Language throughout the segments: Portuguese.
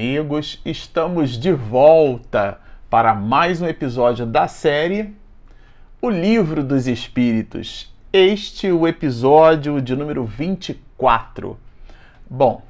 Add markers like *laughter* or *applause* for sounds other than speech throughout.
amigos, estamos de volta para mais um episódio da série O Livro dos Espíritos. Este é o episódio de número 24. Bom,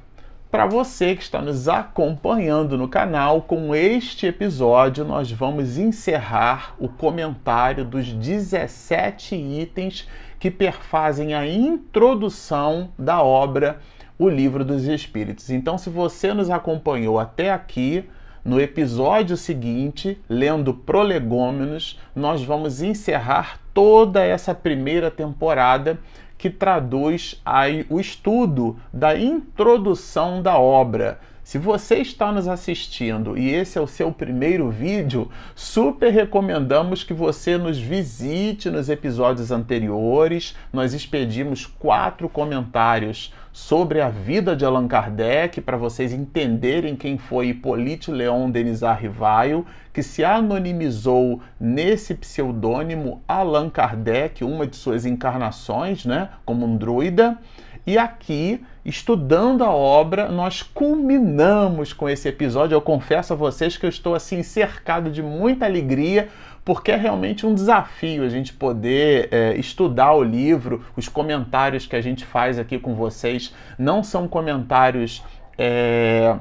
para você que está nos acompanhando no canal, com este episódio nós vamos encerrar o comentário dos 17 itens que perfazem a introdução da obra O Livro dos Espíritos. Então, se você nos acompanhou até aqui, no episódio seguinte, lendo Prolegômenos, nós vamos encerrar toda essa primeira temporada que traduz aí o estudo da introdução da obra. Se você está nos assistindo e esse é o seu primeiro vídeo, super recomendamos que você nos visite nos episódios anteriores. Nós expedimos quatro comentários sobre a vida de Allan Kardec para vocês entenderem quem foi Hippolyte Leon Denis Rivaio, que se anonimizou nesse pseudônimo Allan Kardec, uma de suas encarnações, né, como um druida. E aqui, estudando a obra, nós culminamos com esse episódio. Eu confesso a vocês que eu estou assim cercado de muita alegria, porque é realmente um desafio a gente poder é, estudar o livro. Os comentários que a gente faz aqui com vocês não são comentários. É,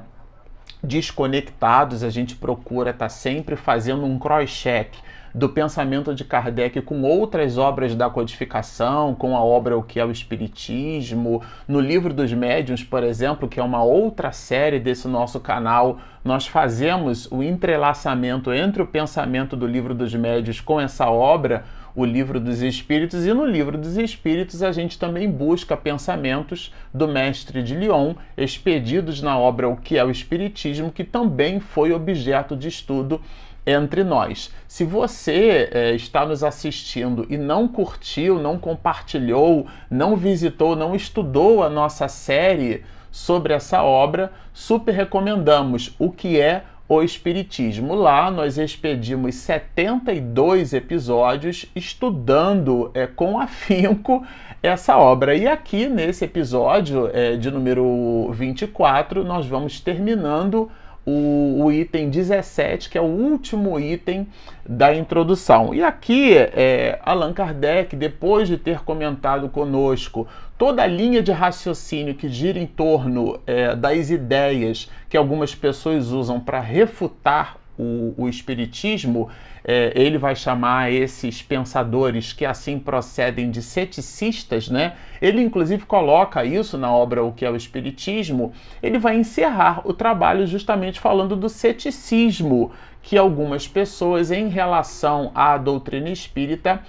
desconectados, a gente procura estar tá sempre fazendo um cross-check do pensamento de Kardec com outras obras da codificação, com a obra O que é o Espiritismo. No Livro dos Médiuns, por exemplo, que é uma outra série desse nosso canal, nós fazemos o entrelaçamento entre o pensamento do Livro dos Médiuns com essa obra, o Livro dos Espíritos, e no Livro dos Espíritos a gente também busca pensamentos do mestre de Lyon, expedidos na obra O que é o Espiritismo, que também foi objeto de estudo entre nós. Se você é, está nos assistindo e não curtiu, não compartilhou, não visitou, não estudou a nossa série sobre essa obra, super recomendamos o que é o Espiritismo. Lá nós expedimos 72 episódios estudando é, com afinco essa obra. E aqui nesse episódio é, de número 24, nós vamos terminando o, o, item 17, que é o último item da introdução. E aqui, é, Allan Kardec, depois de ter comentado conosco toda a linha de raciocínio que gira em torno é, das ideias que algumas pessoas usam para refutar o, o Espiritismo, é, ele vai chamar esses pensadores que assim procedem de ceticistas, né? Ele inclusive coloca isso na obra O que é o Espiritismo. Ele vai encerrar o trabalho justamente falando do ceticismo que algumas pessoas em relação à doutrina espírita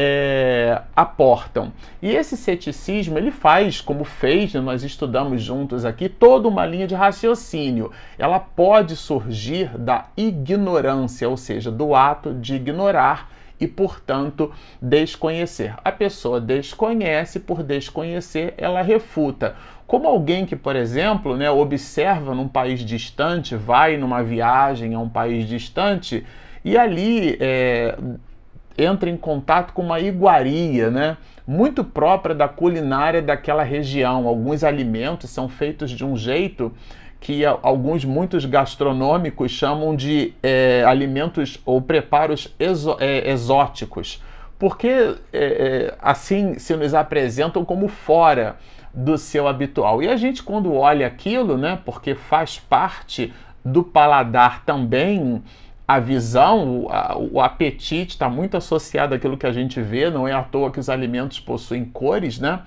é, aportam. E esse ceticismo ele faz, como fez, né, nós estudamos juntos aqui, toda uma linha de raciocínio. Ela pode surgir da ignorância, ou seja, do ato de ignorar e, portanto, desconhecer. A pessoa desconhece, por desconhecer, ela refuta. Como alguém que, por exemplo, né, observa num país distante, vai numa viagem a um país distante e ali é, entra em contato com uma iguaria, né? Muito própria da culinária daquela região. Alguns alimentos são feitos de um jeito que alguns muitos gastronômicos chamam de é, alimentos ou preparos exo, é, exóticos, porque é, é, assim se nos apresentam como fora do seu habitual. E a gente quando olha aquilo, né, porque faz parte do paladar também a visão, o, o apetite está muito associado àquilo que a gente vê, não é à toa que os alimentos possuem cores, né?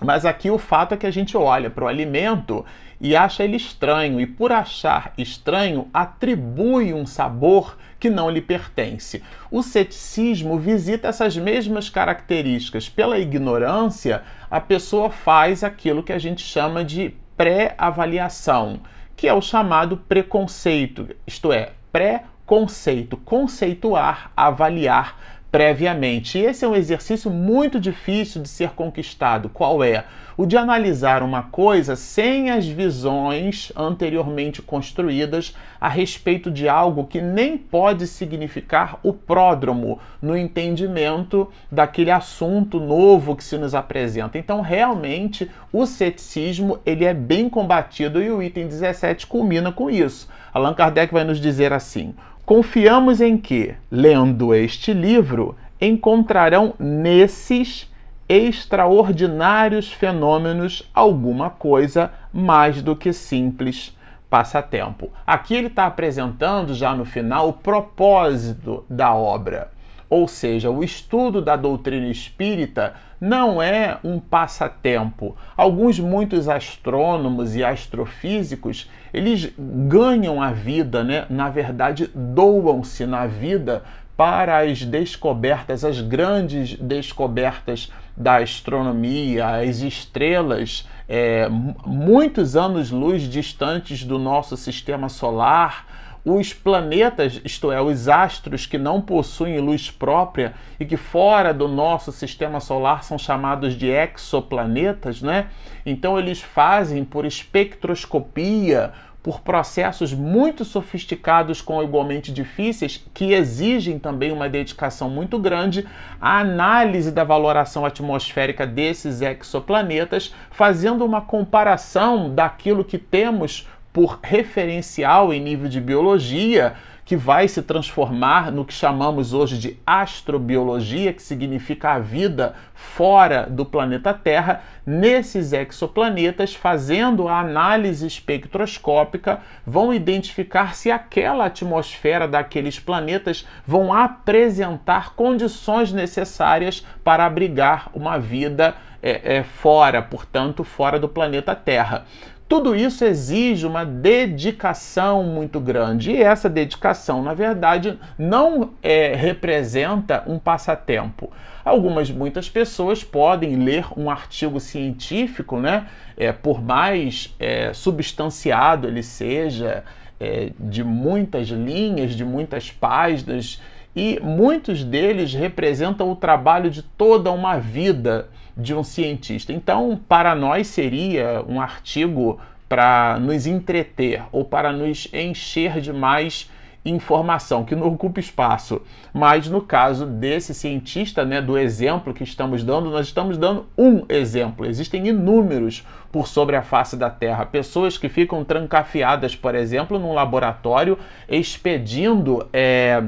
Mas aqui o fato é que a gente olha para o alimento e acha ele estranho, e por achar estranho, atribui um sabor que não lhe pertence. O ceticismo visita essas mesmas características. Pela ignorância, a pessoa faz aquilo que a gente chama de pré-avaliação, que é o chamado preconceito, isto é, pré-conceito, conceituar, avaliar previamente. E esse é um exercício muito difícil de ser conquistado. Qual é? O de analisar uma coisa sem as visões anteriormente construídas a respeito de algo que nem pode significar o pródromo no entendimento daquele assunto novo que se nos apresenta. Então, realmente, o ceticismo ele é bem combatido e o item 17 culmina com isso. Allan Kardec vai nos dizer assim: Confiamos em que, lendo este livro, encontrarão nesses extraordinários fenômenos alguma coisa mais do que simples passatempo. Aqui ele está apresentando já no final o propósito da obra. Ou seja, o estudo da doutrina espírita não é um passatempo. Alguns muitos astrônomos e astrofísicos, eles ganham a vida, né? Na verdade, doam-se na vida para as descobertas, as grandes descobertas da astronomia, as estrelas, é, muitos anos-luz distantes do nosso sistema solar, os planetas, isto é, os astros que não possuem luz própria e que fora do nosso sistema solar são chamados de exoplanetas, né? Então eles fazem por espectroscopia, por processos muito sofisticados com igualmente difíceis, que exigem também uma dedicação muito grande, a análise da valoração atmosférica desses exoplanetas, fazendo uma comparação daquilo que temos por referencial em nível de biologia, que vai se transformar no que chamamos hoje de astrobiologia, que significa a vida fora do planeta Terra, nesses exoplanetas, fazendo a análise espectroscópica, vão identificar se aquela atmosfera daqueles planetas vão apresentar condições necessárias para abrigar uma vida é, é, fora, portanto, fora do planeta Terra. Tudo isso exige uma dedicação muito grande. E essa dedicação, na verdade, não é, representa um passatempo. Algumas, muitas pessoas podem ler um artigo científico, né, é, por mais é, substanciado ele seja, é, de muitas linhas, de muitas páginas, e muitos deles representam o trabalho de toda uma vida de um cientista. Então, para nós seria um artigo para nos entreter ou para nos encher de mais informação que não ocupa espaço. Mas no caso desse cientista, né, do exemplo que estamos dando, nós estamos dando um exemplo. Existem inúmeros por sobre a face da Terra, pessoas que ficam trancafiadas, por exemplo, num laboratório expedindo é,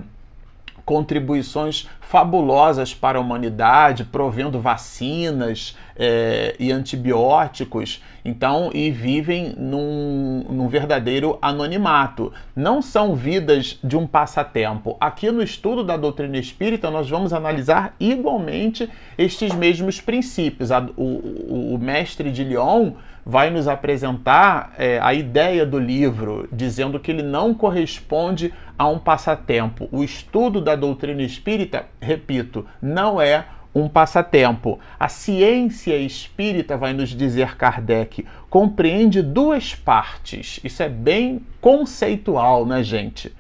contribuições fabulosas para a humanidade, provendo vacinas é, e antibióticos, então, e vivem num, num verdadeiro anonimato. Não são vidas de um passatempo. Aqui no estudo da doutrina espírita, nós vamos analisar igualmente estes mesmos princípios. o, o, o mestre de Lyon vai nos apresentar é, a ideia do livro, dizendo que ele não corresponde a um passatempo. O estudo da doutrina espírita, repito, não é um passatempo. A ciência espírita, vai nos dizer Kardec, compreende duas partes. Isso é bem conceitual, né, gente?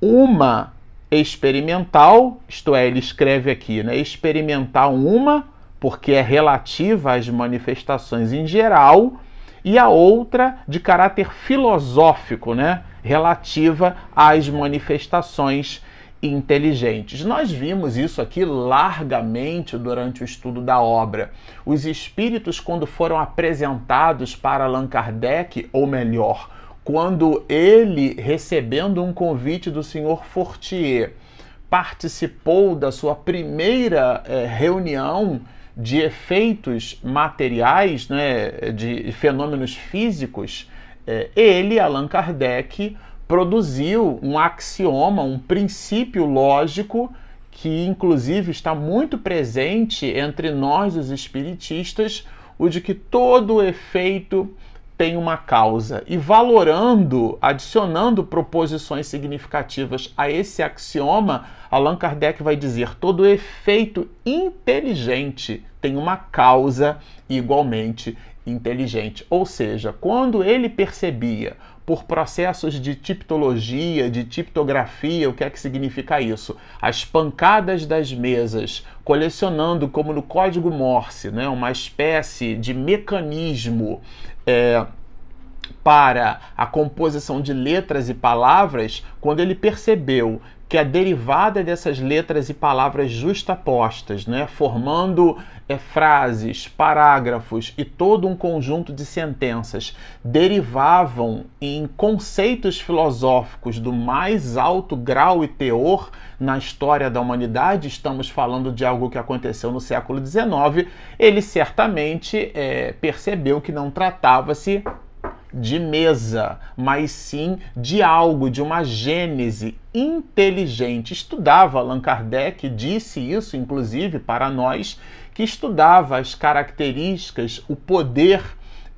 Uma experimental, isto é, ele escreve aqui, né? Experimental uma porque é relativa às manifestações em geral, e a outra de caráter filosófico, né? relativa às manifestações inteligentes. Nós vimos isso aqui largamente durante o estudo da obra. Os espíritos, quando foram apresentados para Allan Kardec, ou melhor, quando ele, recebendo um convite do senhor Fortier, participou da sua primeira eh, reunião de efeitos materiais, né, de fenômenos físicos, é, ele, Allan Kardec, produziu um axioma, um princípio lógico que, inclusive, está muito presente entre nós, os espiritistas, o de que todo efeito tem uma causa. E valorando, adicionando proposições significativas a esse axioma, Allan Kardec vai dizer: todo efeito inteligente tem uma causa igualmente inteligente. Ou seja, quando ele percebia por processos de tipologia, de tiptografia. O que é que significa isso? As pancadas das mesas, colecionando como no código Morse, né, uma espécie de mecanismo. É, para a composição de letras e palavras, quando ele percebeu que a derivada dessas letras e palavras justapostas, né, formando é, frases, parágrafos e todo um conjunto de sentenças, derivavam em conceitos filosóficos do mais alto grau e teor na história da humanidade, estamos falando de algo que aconteceu no século XIX, ele certamente é, percebeu que não tratava-se de mesa, mas sim de algo, de uma gênese inteligente. Estudava Allan Kardec, disse isso inclusive para nós, que estudava as características, o poder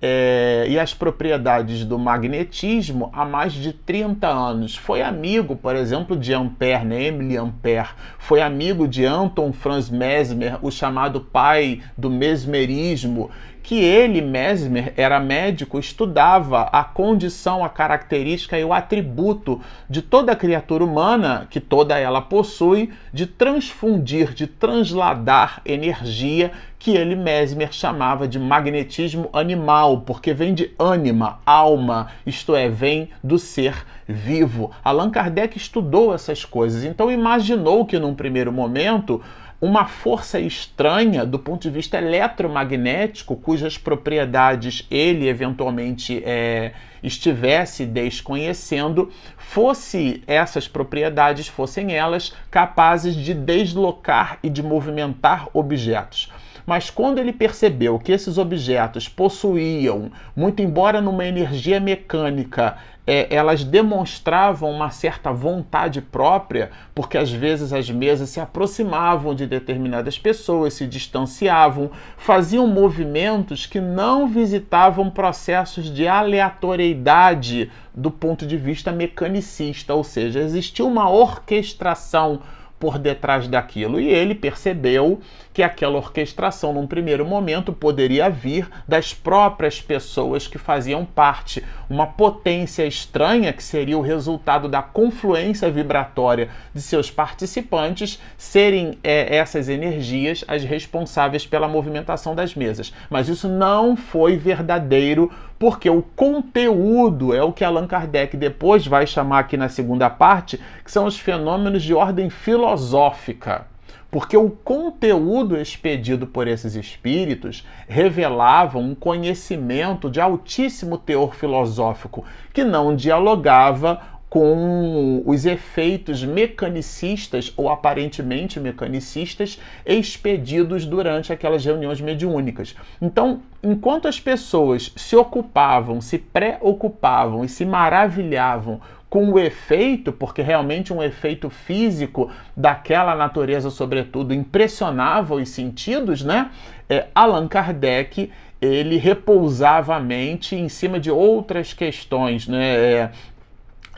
é, e as propriedades do magnetismo há mais de 30 anos. Foi amigo, por exemplo, de Ampère, né? Emily Ampère. Foi amigo de Anton Franz Mesmer, o chamado pai do mesmerismo, que ele, Mesmer, era médico, estudava a condição, a característica e o atributo de toda criatura humana, que toda ela possui, de transfundir, de transladar energia, que ele, Mesmer, chamava de magnetismo animal, porque vem de ânima, alma, isto é, vem do ser vivo. Allan Kardec estudou essas coisas, então imaginou que num primeiro momento uma força estranha do ponto de vista eletromagnético, cujas propriedades ele eventualmente é, estivesse desconhecendo, fosse essas propriedades, fossem elas capazes de deslocar e de movimentar objetos. Mas quando ele percebeu que esses objetos possuíam, muito embora numa energia mecânica, é, elas demonstravam uma certa vontade própria, porque às vezes as mesas se aproximavam de determinadas pessoas, se distanciavam, faziam movimentos que não visitavam processos de aleatoriedade do ponto de vista mecanicista, ou seja, existia uma orquestração por detrás daquilo. E ele percebeu que aquela orquestração, num primeiro momento, poderia vir das próprias pessoas que faziam parte, uma potência estranha que seria o resultado da confluência vibratória de seus participantes serem é, essas energias as responsáveis pela movimentação das mesas. Mas isso não foi verdadeiro porque o conteúdo é o que Allan Kardec depois vai chamar aqui na segunda parte, que são os fenômenos de ordem filosófica. Porque o conteúdo expedido por esses espíritos revelava um conhecimento de altíssimo teor filosófico que não dialogava com os efeitos mecanicistas ou aparentemente mecanicistas expedidos durante aquelas reuniões mediúnicas. Então, enquanto as pessoas se ocupavam, se preocupavam e se maravilhavam com o efeito, porque realmente um efeito físico daquela natureza, sobretudo, impressionava os sentidos, né? É, Allan Kardec ele repousava a mente em cima de outras questões, né? É,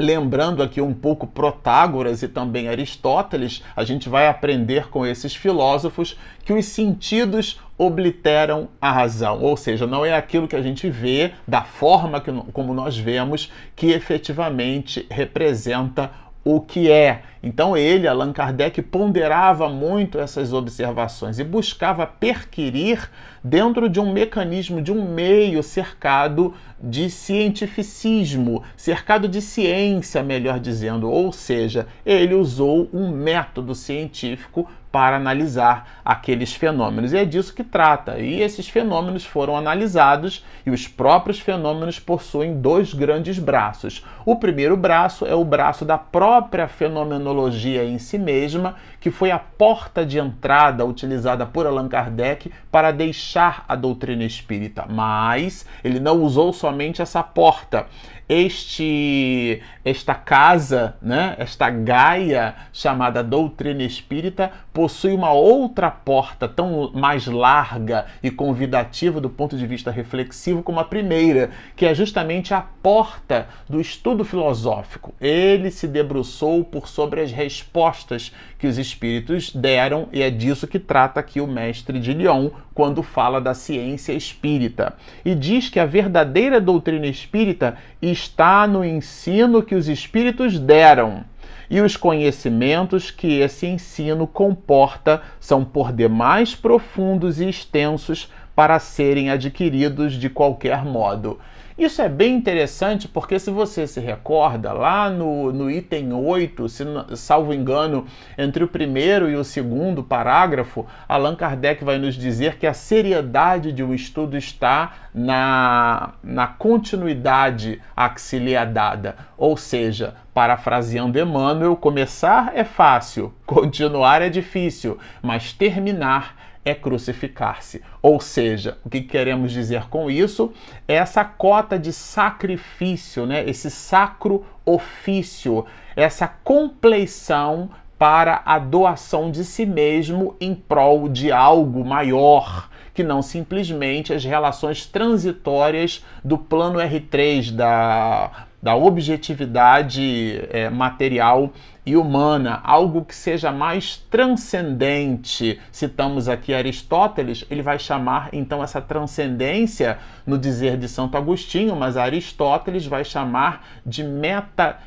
Lembrando aqui um pouco Protágoras e também Aristóteles, a gente vai aprender com esses filósofos que os sentidos obliteram a razão, ou seja, não é aquilo que a gente vê da forma que, como nós vemos que efetivamente representa o que é. Então ele, Allan Kardec, ponderava muito essas observações e buscava perquirir dentro de um mecanismo, de um meio cercado de cientificismo, cercado de ciência, melhor dizendo. Ou seja, ele usou um método científico para analisar aqueles fenômenos. E é disso que trata. E esses fenômenos foram analisados e os próprios fenômenos possuem dois grandes braços. O primeiro braço é o braço da própria fenomenologia em si mesma, que foi a porta de entrada utilizada por Allan Kardec para deixar a doutrina espírita. Mas ele não usou somente essa porta este esta casa, né, esta Gaia chamada doutrina espírita, possui uma outra porta tão mais larga e convidativa do ponto de vista reflexivo como a primeira, que é justamente a porta do estudo filosófico. Ele se debruçou por sobre as respostas que os espíritos deram e é disso que trata aqui o mestre de Lyon quando fala da ciência espírita. E diz que a verdadeira doutrina espírita está no ensino que os espíritos deram e os conhecimentos que esse ensino comporta são por demais profundos e extensos para serem adquiridos de qualquer modo. Isso é bem interessante porque, se você se recorda, lá no, no item 8, se salvo engano, entre o primeiro e o segundo parágrafo, Allan Kardec vai nos dizer que a seriedade de um estudo está na, na continuidade a que se lhe é dada. Ou seja, parafraseando Emmanuel, começar é fácil, *laughs* continuar é difícil, mas terminar é crucificar-se. Ou seja, o que queremos dizer com isso é essa cota de sacrifício, né? esse sacro ofício, essa compleição para a doação de si mesmo em prol de algo maior que não simplesmente as relações transitórias do plano R3 da, da objetividade é, material e humana, algo que seja mais transcendente. Citamos aqui Aristóteles, ele vai chamar então essa transcendência no dizer de Santo Agostinho, mas Aristóteles vai chamar de metafísico.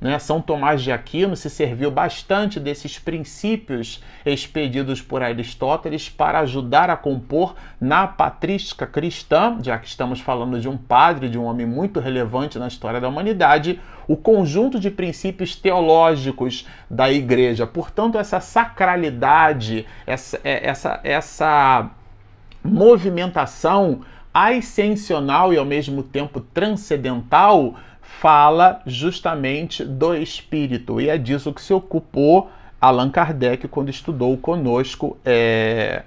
Né? São Tomás de Aquino se serviu bastante desses princípios expedidos por Aristóteles para ajudar a compor na patrística cristã, já que estamos falando de um padre, de um homem muito relevante na história da humanidade, o conjunto de princípios teológicos da igreja. Portanto, essa sacralidade, essa, é, essa, essa movimentação ascensional e ao mesmo tempo transcendental fala justamente do espírito. E é disso que se ocupou Allan Kardec quando estudou conosco é,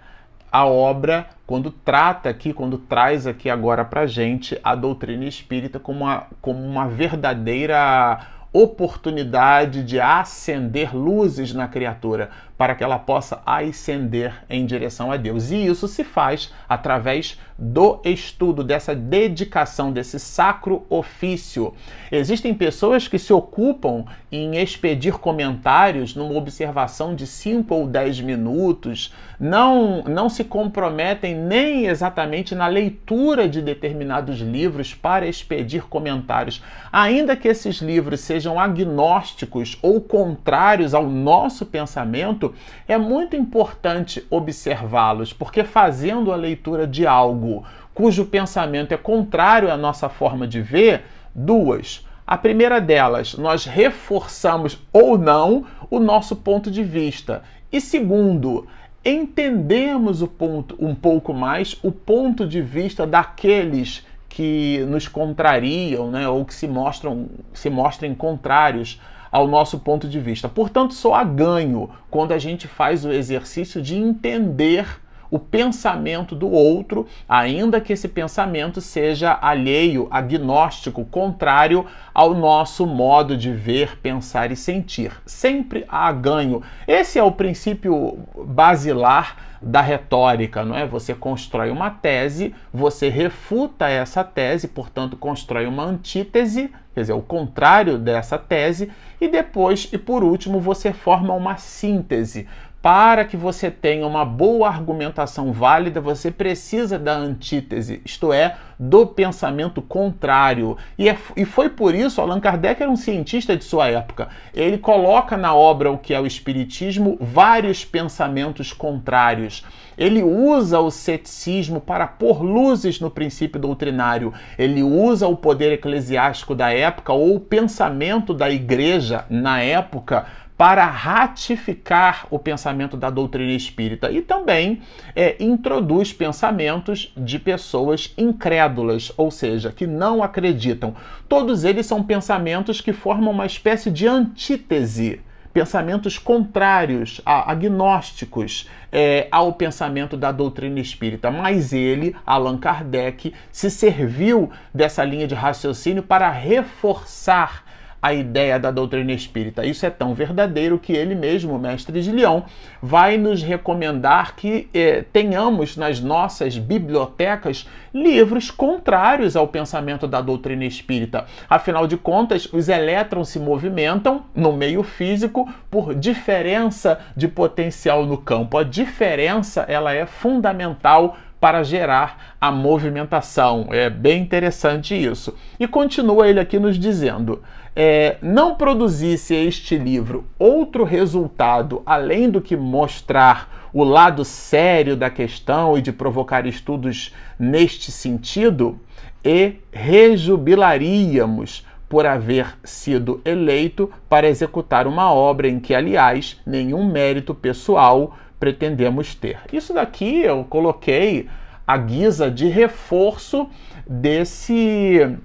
a obra, quando trata aqui, quando traz aqui agora para gente a doutrina espírita como uma, como uma verdadeira oportunidade de acender luzes na criatura, para que ela possa ascender em direção a Deus. E isso se faz através do estudo, dessa dedicação, desse sacro ofício. Existem pessoas que se ocupam em expedir comentários numa observação de 5 ou 10 minutos, não, não se comprometem nem exatamente na leitura de determinados livros para expedir comentários, ainda que esses livros sejam agnósticos ou contrários ao nosso pensamento é muito importante observá-los, porque fazendo a leitura de algo cujo pensamento é contrário à nossa forma de ver, duas. A primeira delas, nós reforçamos ou não o nosso ponto de vista. E segundo, entendemos o ponto, um pouco mais o ponto de vista daqueles que nos contrariam, né, ou que se mostram se mostrem contrários ao nosso ponto de vista. Portanto, só há ganho quando a gente faz o exercício de entender o pensamento do outro, ainda que esse pensamento seja alheio, agnóstico, contrário ao nosso modo de ver, pensar e sentir. Sempre há ganho. Esse é o princípio basilar da retórica, não é? Você constrói uma tese, você refuta essa tese, portanto, constrói uma antítese, quer dizer, o contrário dessa tese, e depois, e por último, você forma uma síntese. Para que você tenha uma boa argumentação válida, você precisa da antítese, isto é, do pensamento contrário. E, é, e foi por isso, Allan Kardec era um cientista de sua época. Ele coloca na obra o que é o Espiritismo vários pensamentos contrários. Ele usa o ceticismo para pôr luzes no princípio doutrinário. Ele usa o poder eclesiástico da época ou o pensamento da igreja na época para ratificar o pensamento da doutrina espírita e também é, introduz pensamentos de pessoas incrédulas, ou seja, que não acreditam. Todos eles são pensamentos que formam uma espécie de antítese pensamentos contrários, agnósticos é, ao pensamento da doutrina espírita. Mas ele, Allan Kardec, se serviu dessa linha de raciocínio para reforçar a ideia da doutrina espírita. Isso é tão verdadeiro que ele mesmo, mestre de Leão, vai nos recomendar que eh, tenhamos nas nossas bibliotecas livros contrários ao pensamento da doutrina espírita. Afinal de contas, os elétrons se movimentam no meio físico por diferença de potencial no campo. A diferença ela é fundamental para gerar a movimentação. É bem interessante isso. E continua ele aqui nos dizendo: é, não produzisse este livro outro resultado além do que mostrar o lado sério da questão e de provocar estudos neste sentido, e rejubilaríamos por haver sido eleito para executar uma obra em que, aliás, nenhum mérito pessoal pretendemos ter. Isso daqui eu coloquei à guisa de reforço desse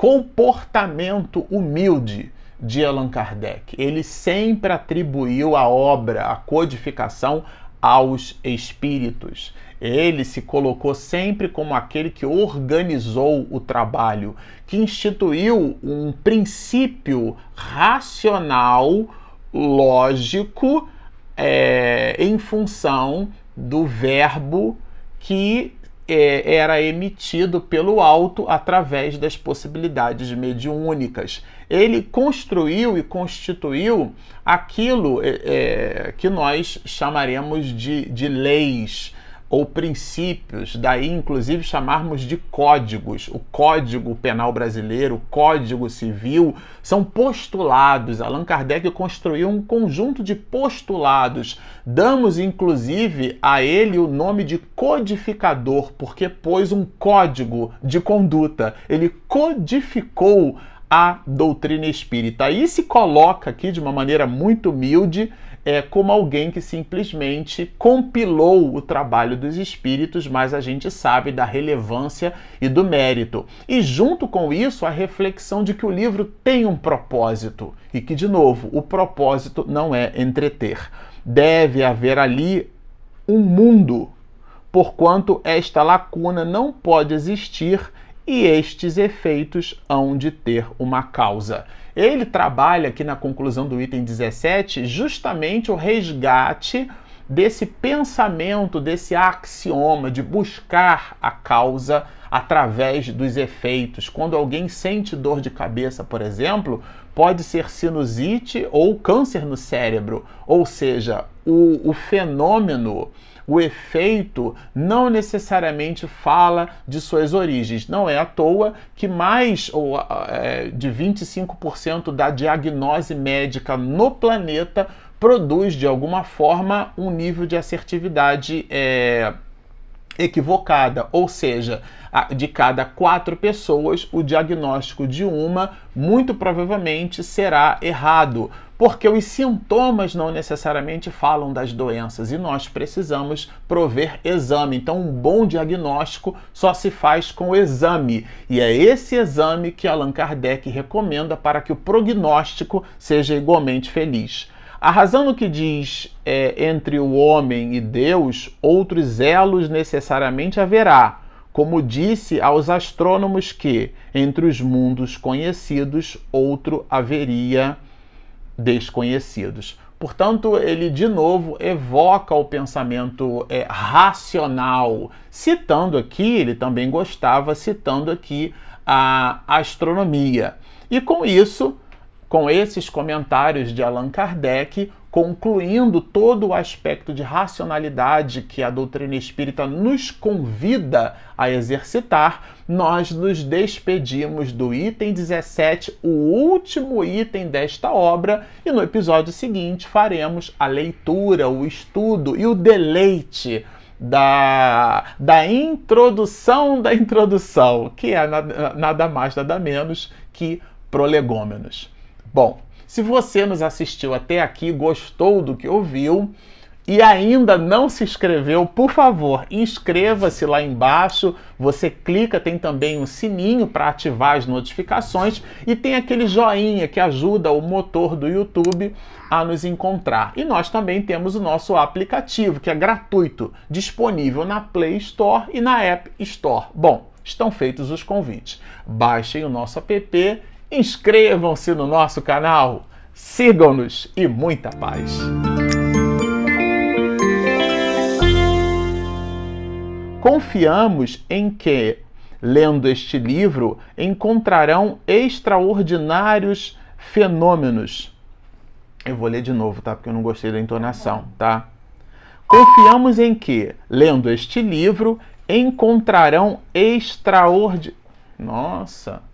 comportamento humilde de Allan Kardec. Ele sempre atribuiu a obra, a codificação, aos espíritos. Ele se colocou sempre como aquele que organizou o trabalho, que instituiu um princípio racional, lógico, é, em função do verbo que é, era emitido pelo alto através das possibilidades mediúnicas. Ele construiu e constituiu aquilo é, é que nós chamaremos de, de leis ou princípios, daí inclusive chamarmos de códigos. O Código Penal Brasileiro, o Código Civil, são postulados. Allan Kardec construiu um conjunto de postulados. Damos inclusive a ele o nome de codificador, porque pôs um código de conduta. Ele codificou a doutrina espírita. Aí se coloca aqui de uma maneira muito humilde é, como alguém que simplesmente compilou o trabalho dos espíritos, mas a gente sabe da relevância e do mérito. E junto com isso, a reflexão de que o livro tem um propósito e que, de novo, o propósito não é entreter. Deve haver ali um mundo, porquanto esta lacuna não pode existir e estes efeitos hão de ter uma causa. Ele trabalha aqui na conclusão do item 17 justamente o resgate desse pensamento, desse axioma de buscar a causa através dos efeitos. Quando alguém sente dor de cabeça, por exemplo, pode ser sinusite ou câncer no cérebro, ou seja, o, o fenômeno o efeito não necessariamente fala de suas origens. Não é à toa que mais ou, é, de 25% da diagnose médica no planeta produz de alguma forma um nível de assertividade é, equivocada, ou seja, de cada quatro pessoas, o diagnóstico de uma muito provavelmente será errado, porque os sintomas não necessariamente falam das doenças e nós precisamos prover exame. Então, um bom diagnóstico só se faz com o exame, e é esse exame que Allan Kardec recomenda para que o prognóstico seja igualmente feliz. A razão no que diz é, entre o homem e Deus, outros elos necessariamente haverá, como disse aos astrônomos que, entre os mundos conhecidos, outro haveria desconhecidos. Portanto, ele de novo evoca o pensamento é, racional, citando aqui, ele também gostava, citando aqui a astronomia. E com isso, com esses comentários de Allan Kardec, concluindo todo o aspecto de racionalidade que a doutrina espírita nos convida a exercitar, nós nos despedimos do item 17, o último item desta obra, e no episódio seguinte faremos a leitura, o estudo e o deleite da, da introdução da introdução, que é nada, nada mais, nada menos que prolegômenos. Bom, se você nos assistiu até aqui, gostou do que ouviu e ainda não se inscreveu, por favor, inscreva-se lá embaixo. Você clica, tem também um sininho para ativar as notificações e tem aquele joinha que ajuda o motor do YouTube a nos encontrar. E nós também temos o nosso aplicativo, que é gratuito, disponível na Play Store e na App Store. Bom, estão feitos os convites. Baixem o nosso app inscrevam-se no nosso canal, sigam-nos e muita paz. Confiamos em que, lendo este livro, encontrarão extraordinários fenômenos. Eu vou ler de novo, tá? Porque eu não gostei da entonação, tá? Confiamos em que, lendo este livro, encontrarão extraordinários. Nossa!